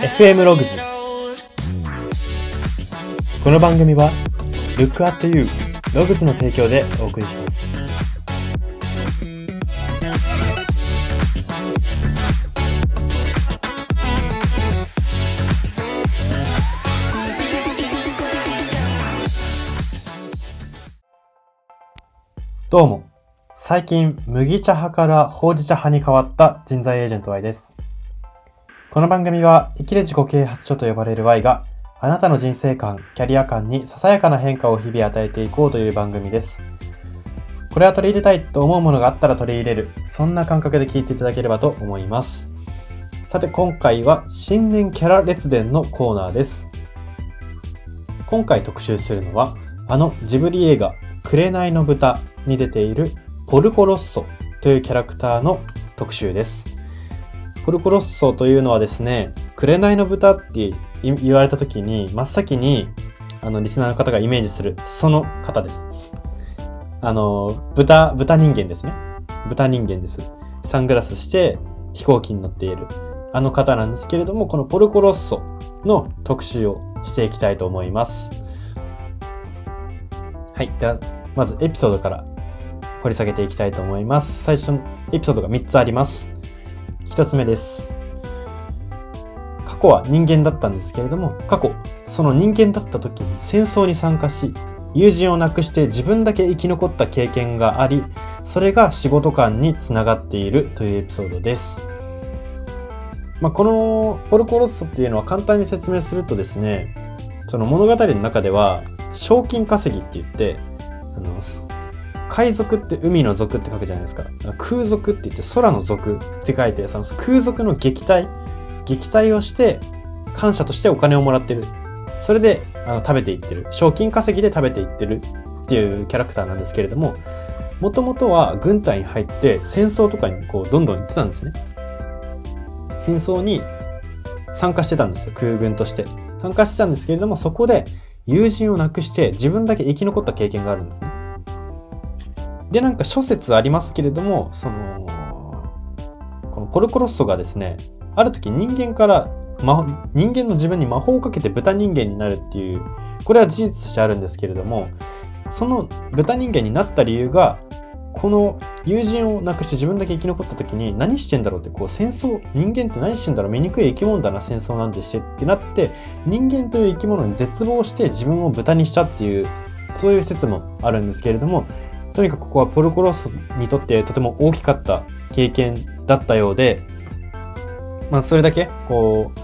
FM ログズこの番組は Look at You ログズの提供でお送りします。どうも。最近麦茶派からほうじ茶派に変わった人材エージェント Y です。この番組は生きる自己啓発書と呼ばれる Y があなたの人生観、キャリア観にささやかな変化を日々与えていこうという番組です。これは取り入れたいと思うものがあったら取り入れる、そんな感覚で聞いていただければと思います。さて今回は新年キャラ列伝のコーナーです。今回特集するのは、あのジブリ映画、紅の豚に出ているポルコロッソというキャラクターの特集です。ポルコロッソというのはですね、紅の豚って言われた時に、真っ先に、あの、リスナーの方がイメージする、その方です。あの、豚、豚人間ですね。豚人間です。サングラスして飛行機に乗っている、あの方なんですけれども、このポルコロッソの特集をしていきたいと思います。はい。では、まずエピソードから掘り下げていきたいと思います。最初のエピソードが3つあります。1つ目です。過去は人間だったんですけれども、過去、その人間だった時に戦争に参加し、友人を亡くして自分だけ生き残った経験があり、それが仕事観につながっているというエピソードです。まあ、このポルコロッソっていうのは簡単に説明するとですね、その物語の中では、賞金稼ぎって言って、あの、海賊って海の族って書くじゃないですか。空賊って言って空の族って書いて、その空賊の撃退撃退をして、感謝としてお金をもらってる。それで、あの、食べていってる。賞金稼ぎで食べていってるっていうキャラクターなんですけれども、もともとは軍隊に入って戦争とかにこう、どんどん行ってたんですね。戦争に参加してたんですよ。空軍として。参加してたんですけれども、そこで友人を亡くして自分だけ生き残った経験があるんですね。で、なんか諸説ありますけれども、その、このポルコロッソがですね、ある時人間から、人間の自分に魔法をかけて豚人間になるっていう、これは事実としてあるんですけれども、その豚人間になった理由が、この友人を亡くして自分だけ生き残った時に何してんだろうって、こう戦争、人間って何してんだろう醜い生き物だな戦争なんてしてってなって、人間という生き物に絶望して自分を豚にしたっていう、そういう説もあるんですけれども、とにかくここはポルコロッソにとってとても大きかった経験だったようで、まあそれだけ、こう、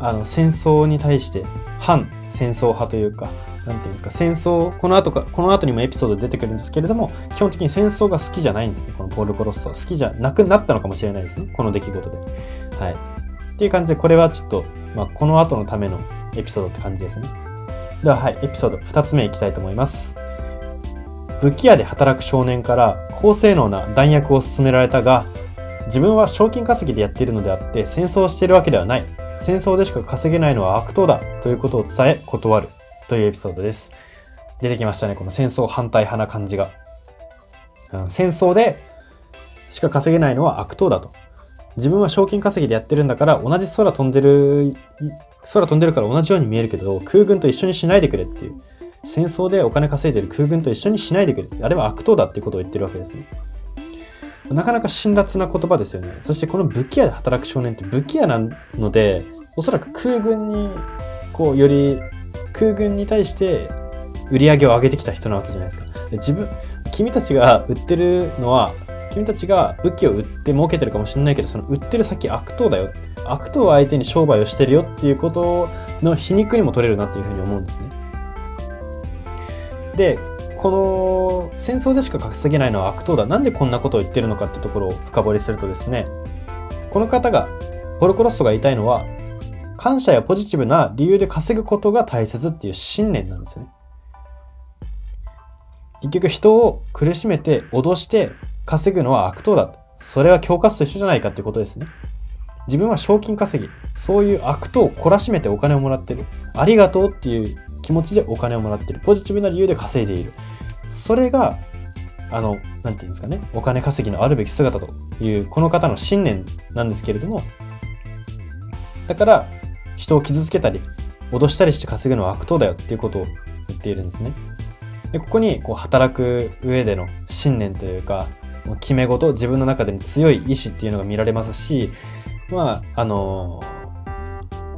あの、戦争に対して反戦争派というか、なんていうんですか、戦争、この後か、この後にもエピソード出てくるんですけれども、基本的に戦争が好きじゃないんですね、このポール・コロッソは。好きじゃなくなったのかもしれないですね、この出来事で。はい。っていう感じで、これはちょっと、まあこの後のためのエピソードって感じですね。では、はい、エピソード2つ目いきたいと思います。武器屋で働く少年から高性能な弾薬を勧められたが、自分は賞金稼ぎでやっているのであって戦争をしているわけではない。戦争でしか稼げないのは悪党だということを伝え断るというエピソードです。出てきましたね、この戦争反対派な感じが。うん、戦争でしか稼げないのは悪党だと。自分は賞金稼ぎでやってるんだから同じ空飛んでる、空飛んでるから同じように見えるけど空軍と一緒にしないでくれっていう。戦争でお金稼いでる空軍と一緒にしないでくれ。あれは悪党だっていうことを言ってるわけですね。なかなか辛辣な言葉ですよね。そしてこの武器屋で働く少年って武器屋なので、おそらく空軍に、こう、より空軍に対して売り上げを上げてきた人なわけじゃないですか。自分、君たちが売ってるのは、君たちが武器を売って儲けてるかもしれないけど、その売ってる先悪党だよ。悪党を相手に商売をしてるよっていうことの皮肉にも取れるなっていうふうに思うんですね。で、この戦争でしか稼げないのは悪党だ。なんでこんなことを言ってるのかってところを深掘りするとですね、この方が、ポルコロッソが言いたいのは、感謝やポジティブな理由で稼ぐことが大切っていう信念なんですね。結局人を苦しめて脅して稼ぐのは悪党だ。それは恐喝と一緒じゃないかっていうことですね。自分は賞金稼ぎ、そういう悪党を懲らしめてお金をもらってる。ありがとうっていう気持ちでお金をもらってる。ポジティブな理由で稼いでいる。それが、あの、なんていうんですかね、お金稼ぎのあるべき姿という、この方の信念なんですけれども、だから、人を傷つけたり、脅したりして稼ぐのは悪党だよっていうことを言っているんですね。で、ここにこう働く上での信念というか、決め事、自分の中での強い意志っていうのが見られますし、まあ、あの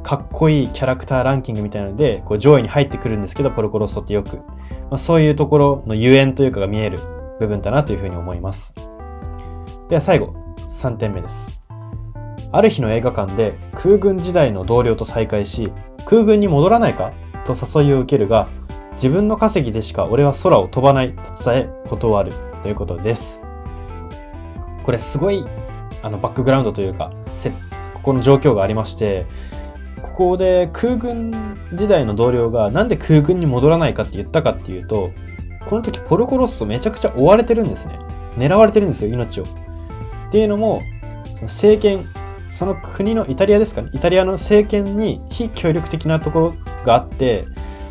かっこいいキャラクターランキングみたいなので、こう上位に入ってくるんですけど、ポルコロッソってよく。まあ、そういうところのゆえんというかが見える部分だなというふうに思います。では最後、3点目です。ある日の映画館で空軍時代の同僚と再会し、空軍に戻らないか？と誘いを受けるが、自分の稼ぎでしか俺は空を飛ばないと伝え断るということです。これすごいあのバックグラウンドというか、ここの状況がありまして、ここで空軍時代の同僚がなんで空軍に戻らないかって言ったかっていうと、この時ポルコロッソめちゃくちゃ追われてるんですね。狙われてるんですよ、命を。っていうのも、政権、その国のイタリアですかね。イタリアの政権に非協力的なところがあって、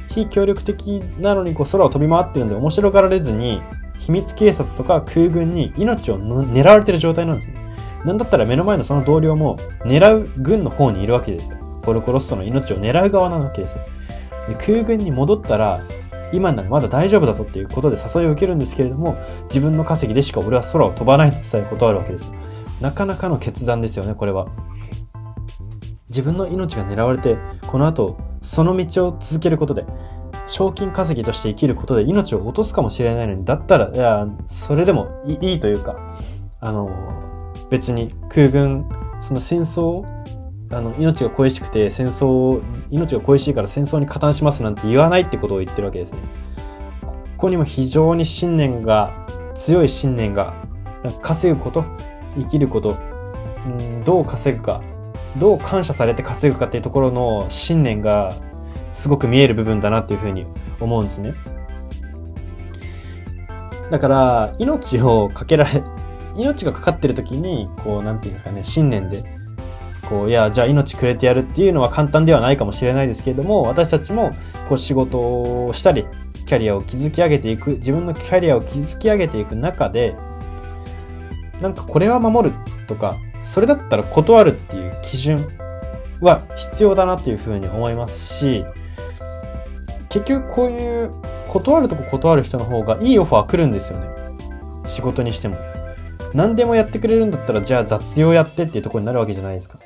非協力的なのにこう空を飛び回ってるんで面白がられずに、秘密警察とか空軍に命を狙われてる状態なんですね。なんだったら目の前のその同僚も狙う軍の方にいるわけですよ。ポルコロッソの命を狙う側なわけですよ。で空軍に戻ったら、今ならまだ大丈夫だぞっていうことで誘いを受けるんですけれども、自分の稼ぎでしか俺は空を飛ばないと伝え断るわけです。なかなかの決断ですよね、これは。自分の命が狙われて、この後、その道を続けることで、賞金稼ぎとして生きることで命を落とすかもしれないのに、だったら、いや、それでもいいというか、あの、別に空軍、その戦争、あの、命が恋しくて戦争、命が恋しいから戦争に加担しますなんて言わないってことを言ってるわけですね。ここにも非常に信念が、強い信念が、稼ぐこと、生きること、うん、どう稼ぐか、どう感謝されて稼ぐかっていうところの信念がすごく見える部分だなっていうふうに思うんですね。だから、命をかけられ、命がかかってる時に、こう、なんていうんですかね、信念で、こう、いや、じゃあ命くれてやるっていうのは簡単ではないかもしれないですけれども、私たちも、こう、仕事をしたり、キャリアを築き上げていく、自分のキャリアを築き上げていく中で、なんかこれは守るとか、それだったら断るっていう基準は必要だなっていうふうに思いますし、結局こういう断るとこ断る人の方がいいオファー来るんですよね。仕事にしても。何でもやってくれるんだったら、じゃあ雑用やってっていうとこになるわけじゃないですか。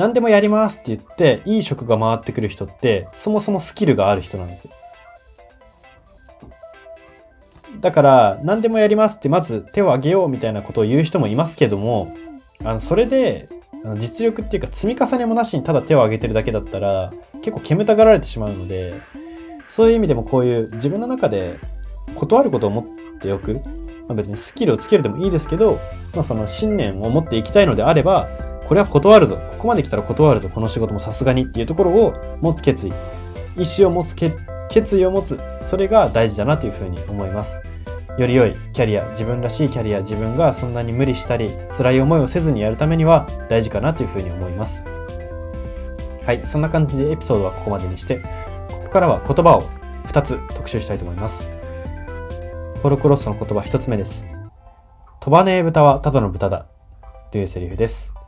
何でもやりますって言って、いい職が回ってくる人って、そもそもスキルがある人なんですよ。だから、何でもやりますって、まず手を挙げようみたいなことを言う人もいますけども、あの、それで、実力っていうか積み重ねもなしにただ手を挙げてるだけだったら、結構煙たがられてしまうので、そういう意味でもこういう自分の中で断ることを持っておく。まあ、別にスキルをつけるでもいいですけど、まあ、その信念を持っていきたいのであれば、これは断るぞ。ここまで来たら断るぞ。この仕事もさすがにっていうところを持つ決意。意思を持つ決意を持つ。それが大事だなというふうに思います。より良いキャリア、自分らしいキャリア、自分がそんなに無理したり、辛い思いをせずにやるためには大事かなというふうに思います。はい、そんな感じでエピソードはここまでにして、ここからは言葉を2つ特集したいと思います。ホロクロスの言葉1つ目です。飛ばねえ豚はただの豚だ。というセリフです。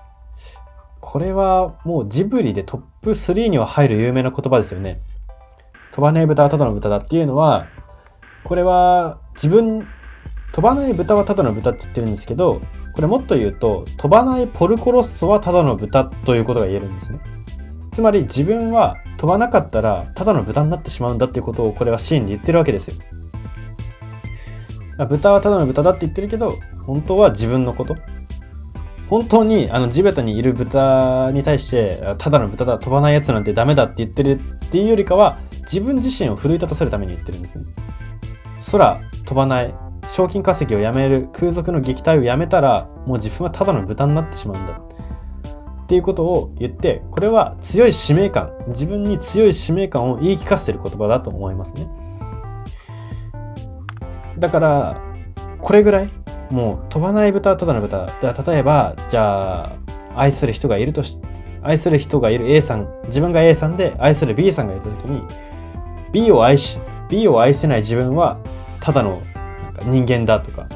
これはもうジブリでトップ3には入る有名な言葉ですよね。飛ばねえ豚はただの豚だっていうのは、これは自分、飛ばない豚はただの豚って言ってるんですけど、これもっと言うと、飛ばないポルコロッソはただの豚ということが言えるんですね。つまり自分は飛ばなかったらただの豚になってしまうんだっていうことをこれはシーンで言ってるわけですよ。豚はただの豚だって言ってるけど、本当は自分のこと。本当にあの地べたにいる豚に対して、ただの豚だ、飛ばないやつなんてダメだって言ってるっていうよりかは、自分自身を奮い立たせるために言ってるんですね。空飛ばない、賞金稼ぎをやめる、空賊の撃退をやめたら、もう自分はただの豚になってしまうんだ。っていうことを言って、これは強い使命感、自分に強い使命感を言い聞かせてる言葉だと思いますね。だから、これぐらい、もう飛ばない豚はただの豚。例えば、じゃあ、愛する人がいるとし、愛する人がいる A さん、自分が A さんで愛する B さんがいた時に、B を愛し、B を愛せない自分はただの人間だとか、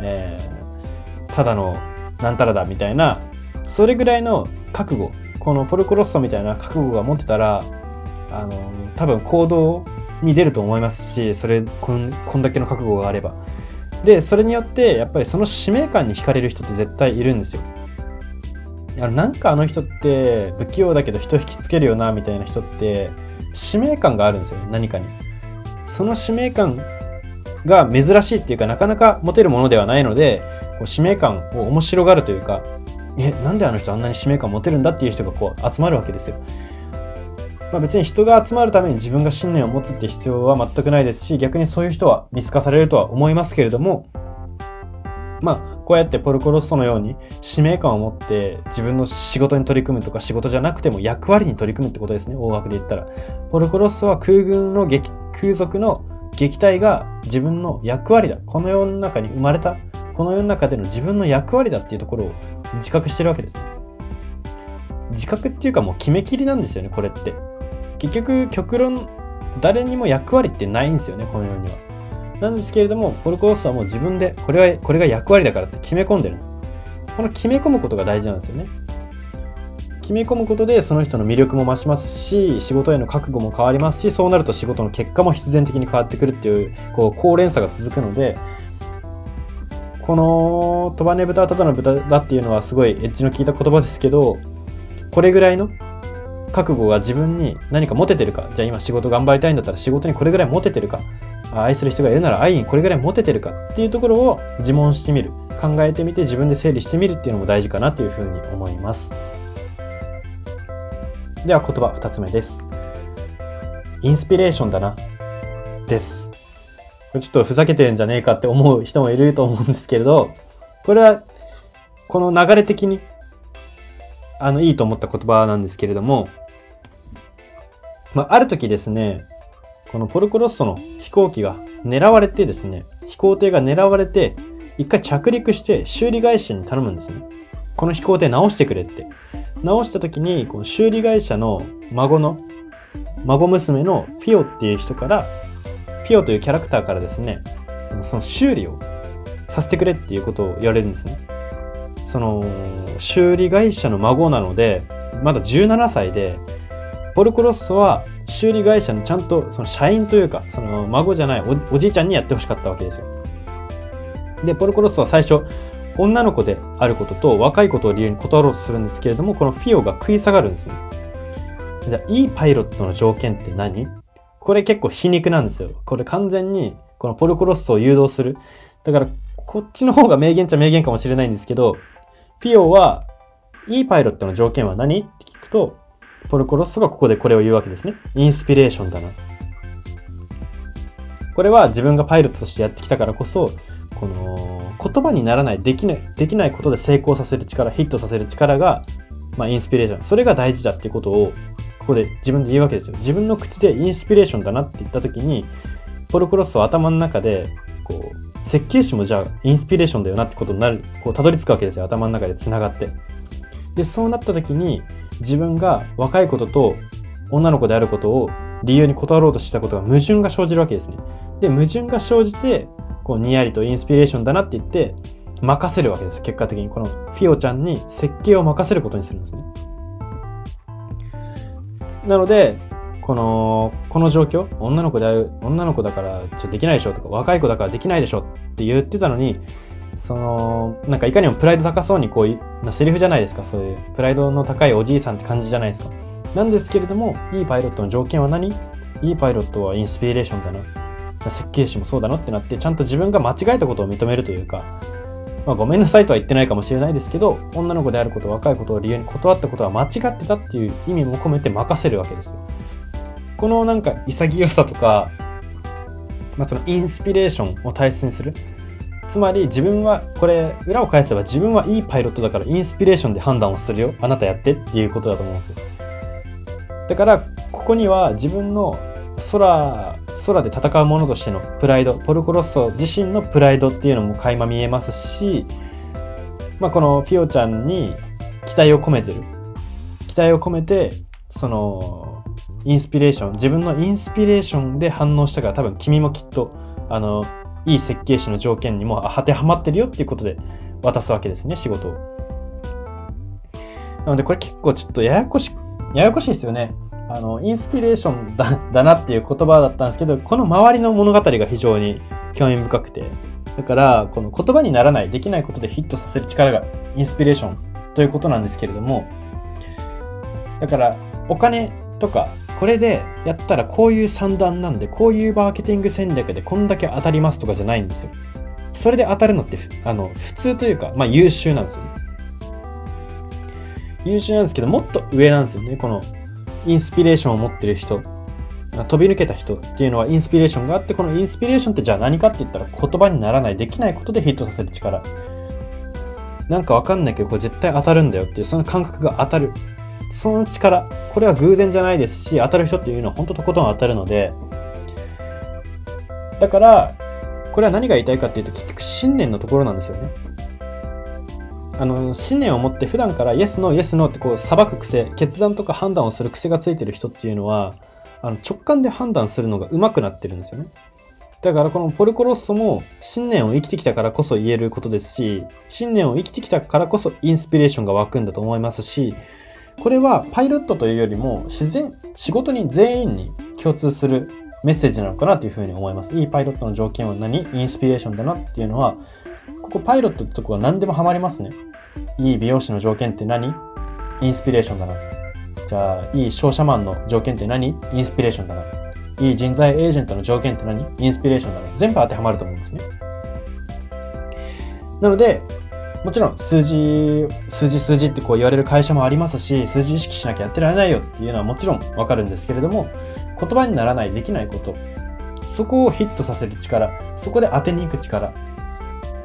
えー、ただのなんたらだみたいな、それぐらいの覚悟、このポルコロッソみたいな覚悟が持ってたらあの多分行動に出ると思いますしそれこんこんだけの覚悟があればでそれによってやっぱりその使命感に惹かれる人って絶対いるんですよ。あのなんかあの人って不器用だけど人引きつけるよなみたいな人って使命感があるんですよ何かに。その使命感が珍しいっていうかなかなか持てるものではないのでこう使命感を面白がるというかえなんであの人あんなに使命感持てるんだっていう人がこう集まるわけですよ。まあ、別に人が集まるために自分が信念を持つって必要は全くないですし、逆にそういう人は見透かされるとは思いますけれども、まあ、こうやってポルコロッソのように使命感を持って自分の仕事に取り組むとか仕事じゃなくても役割に取り組むってことですね、大枠で言ったら。ポルコロッソは空軍の撃、空賊の撃退が自分の役割だ。この世の中に生まれた、この世の中での自分の役割だっていうところを自覚してるわけですね。自覚っていうかもう決めきりなんですよね、これって。結局極論誰にも役割ってないんですよねこの世には。なんですけれどもポルコロスはもう自分でこれはこれが役割だからって決め込んでる。この決め込むことが大事なんですよね。決め込むことでその人の魅力も増しますし仕事への覚悟も変わりますしそうなると仕事の結果も必然的に変わってくるっていうこう高連鎖が続くのでこのトバネ豚はただの豚だっていうのはすごいエッジの効いた言葉ですけどこれぐらいの覚悟が自分に何か持ててるか、じゃあ今仕事頑張りたいんだったら仕事にこれぐらい持ててるか、愛する人がいるなら愛にこれぐらい持ててるかっていうところを自問してみる。考えてみて自分で整理してみるっていうのも大事かなというふうに思います。では言葉二つ目です。インスピレーションだな。です。これちょっとふざけてんじゃねえかって思う人もいると思うんですけれど、これはこの流れ的にあのいいと思った言葉なんですけれども、まあ、ある時ですね、このポルコロッソの飛行機が狙われてですね、飛行艇が狙われて、一回着陸して修理会社に頼むんですね。この飛行艇直してくれって。直した時に、この修理会社の孫の、孫娘のフィオっていう人から、フィオというキャラクターからですね、その修理をさせてくれっていうことを言われるんですね。その、修理会社の孫なので、まだ17歳で、ポルコロッソは修理会社のちゃんとその社員というか、その孫じゃないおじいちゃんにやってほしかったわけですよ。で、ポルコロッソは最初、女の子であることと若いことを理由に断ろうとするんですけれども、このフィオが食い下がるんですね。じゃあ、いいパイロットの条件って何？これ結構皮肉なんですよ。これ完全に、このポルコロッソを誘導する。だから、こっちの方が名言っちゃ名言かもしれないんですけど、フィオは、いいパイロットの条件は何？って聞くと、ポルコロッソがここでこれを言うわけですね。インスピレーションだな。これは自分がパイロットとしてやってきたからこそ、この言葉にならない、できない、できないことで成功させる力、ヒットさせる力が、まあインスピレーション。それが大事だっていうことを、ここで自分で言うわけですよ。自分の口でインスピレーションだなって言った時に、ポルコロッソは頭の中で、こう、設計士もじゃあインスピレーションだよなってことになる、こう、たどり着くわけですよ。頭の中で繋がって。で、そうなった時に、自分が若いことと女の子であることを理由に断ろうとしたことが矛盾が生じるわけですね。で、矛盾が生じて、こう、にやりとインスピレーションだなって言って、任せるわけです。結果的に。このフィオちゃんに設計を任せることにするんですね。なので、この、この状況、女の子である、女の子だからちょっとできないでしょとか、若い子だからできないでしょって言ってたのに、その、なんかいかにもプライド高そうにこういなセリフじゃないですか、そういう。プライドの高いおじいさんって感じじゃないですか。なんですけれども、いいパイロットの条件は何？いいパイロットはインスピレーションだな。設計士もそうだなってなって、ちゃんと自分が間違えたことを認めるというか、まあごめんなさいとは言ってないかもしれないですけど、女の子であること、若いことを理由に断ったことは間違ってたっていう意味も込めて任せるわけです。このなんか潔さとか、まあそのインスピレーションを大切にする。つまり自分は、これ、裏を返せば自分はいいパイロットだからインスピレーションで判断をするよ。あなたやってっていうことだと思うんですよ。だから、ここには自分の空、空で戦う者としてのプライド、ポルコロッソ自身のプライドっていうのも垣間見えますし、まあ、このフィオちゃんに期待を込めてる。期待を込めて、その、インスピレーション、自分のインスピレーションで反応したから多分君もきっと、あの、いい設計士の条件にも当てはまってるよっていうことで渡すわけですね、仕事を。なのでこれ結構ちょっとややこし、ややこしいですよね。あの、インスピレーションだ、だなっていう言葉だったんですけど、この周りの物語が非常に興味深くて。だから、この言葉にならない、できないことでヒットさせる力がインスピレーションということなんですけれども、だから、お金とか、これでやったらこういう算段なんで、こういうマーケティング戦略でこんだけ当たりますとかじゃないんですよ。それで当たるのって、あの、普通というか、まあ優秀なんですよね。優秀なんですけど、もっと上なんですよね。この、インスピレーションを持ってる人、飛び抜けた人っていうのはインスピレーションがあって、このインスピレーションってじゃあ何かって言ったら言葉にならない、できないことでヒットさせる力。なんかわかんないけど、これ絶対当たるんだよっていう、その感覚が当たる。その力、これは偶然じゃないですし、当たる人っていうのは本当とことん当たるので、だから、これは何が言いたいかっていうと、結局信念のところなんですよね。あの、信念を持って普段からイエスノーイエスノーってこう裁く癖、決断とか判断をする癖がついてる人っていうのは、あの直感で判断するのが上手くなってるんですよね。だからこのポルコロッソも信念を生きてきたからこそ言えることですし、信念を生きてきたからこそインスピレーションが湧くんだと思いますし、これはパイロットというよりも自然、仕事に全員に共通するメッセージなのかなというふうに思います。いいパイロットの条件は何？インスピレーションだなっていうのは、ここパイロットってとこは何でもハマりますね。いい美容師の条件って何？インスピレーションだな。じゃあ、いい商社マンの条件って何？インスピレーションだな。いい人材エージェントの条件って何？インスピレーションだな。全部当てはまると思うんですね。なので、もちろん数字、数字数字ってこう言われる会社もありますし、数字意識しなきゃやってられないよっていうのはもちろんわかるんですけれども、言葉にならない、できないこと、そこをヒットさせる力、そこで当てに行く力、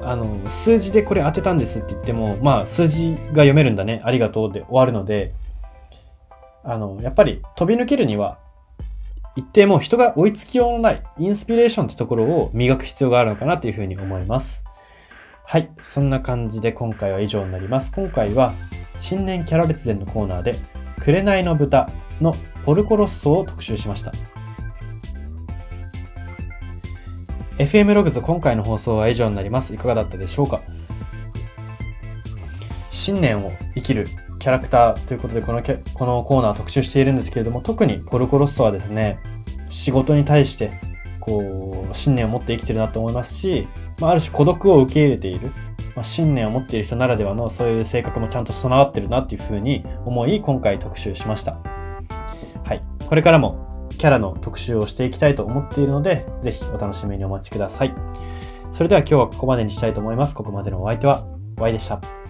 あの、数字でこれ当てたんですって言っても、まあ数字が読めるんだね、ありがとうで終わるので、あの、やっぱり飛び抜けるには、一定も人が追いつきようのないインスピレーションってところを磨く必要があるのかなというふうに思います。はい。そんな感じで今回は以上になります。今回は新年キャラ列伝のコーナーで、紅の豚のポルコロッソを特集しました。FM ログズ今回の放送は以上になります。いかがだったでしょうか？新年を生きるキャラクターということでこのこのコーナー特集しているんですけれども、特にポルコロッソはですね、仕事に対してこう、信念を持って生きてるなと思いますし、まあ、ある種孤独を受け入れている、まあ、信念を持っている人ならではのそういう性格もちゃんと備わってるなっていうふうに思い、今回特集しました。はい。これからもキャラの特集をしていきたいと思っているので、ぜひお楽しみにお待ちください。それでは今日はここまでにしたいと思います。ここまでのお相手は、Y でした。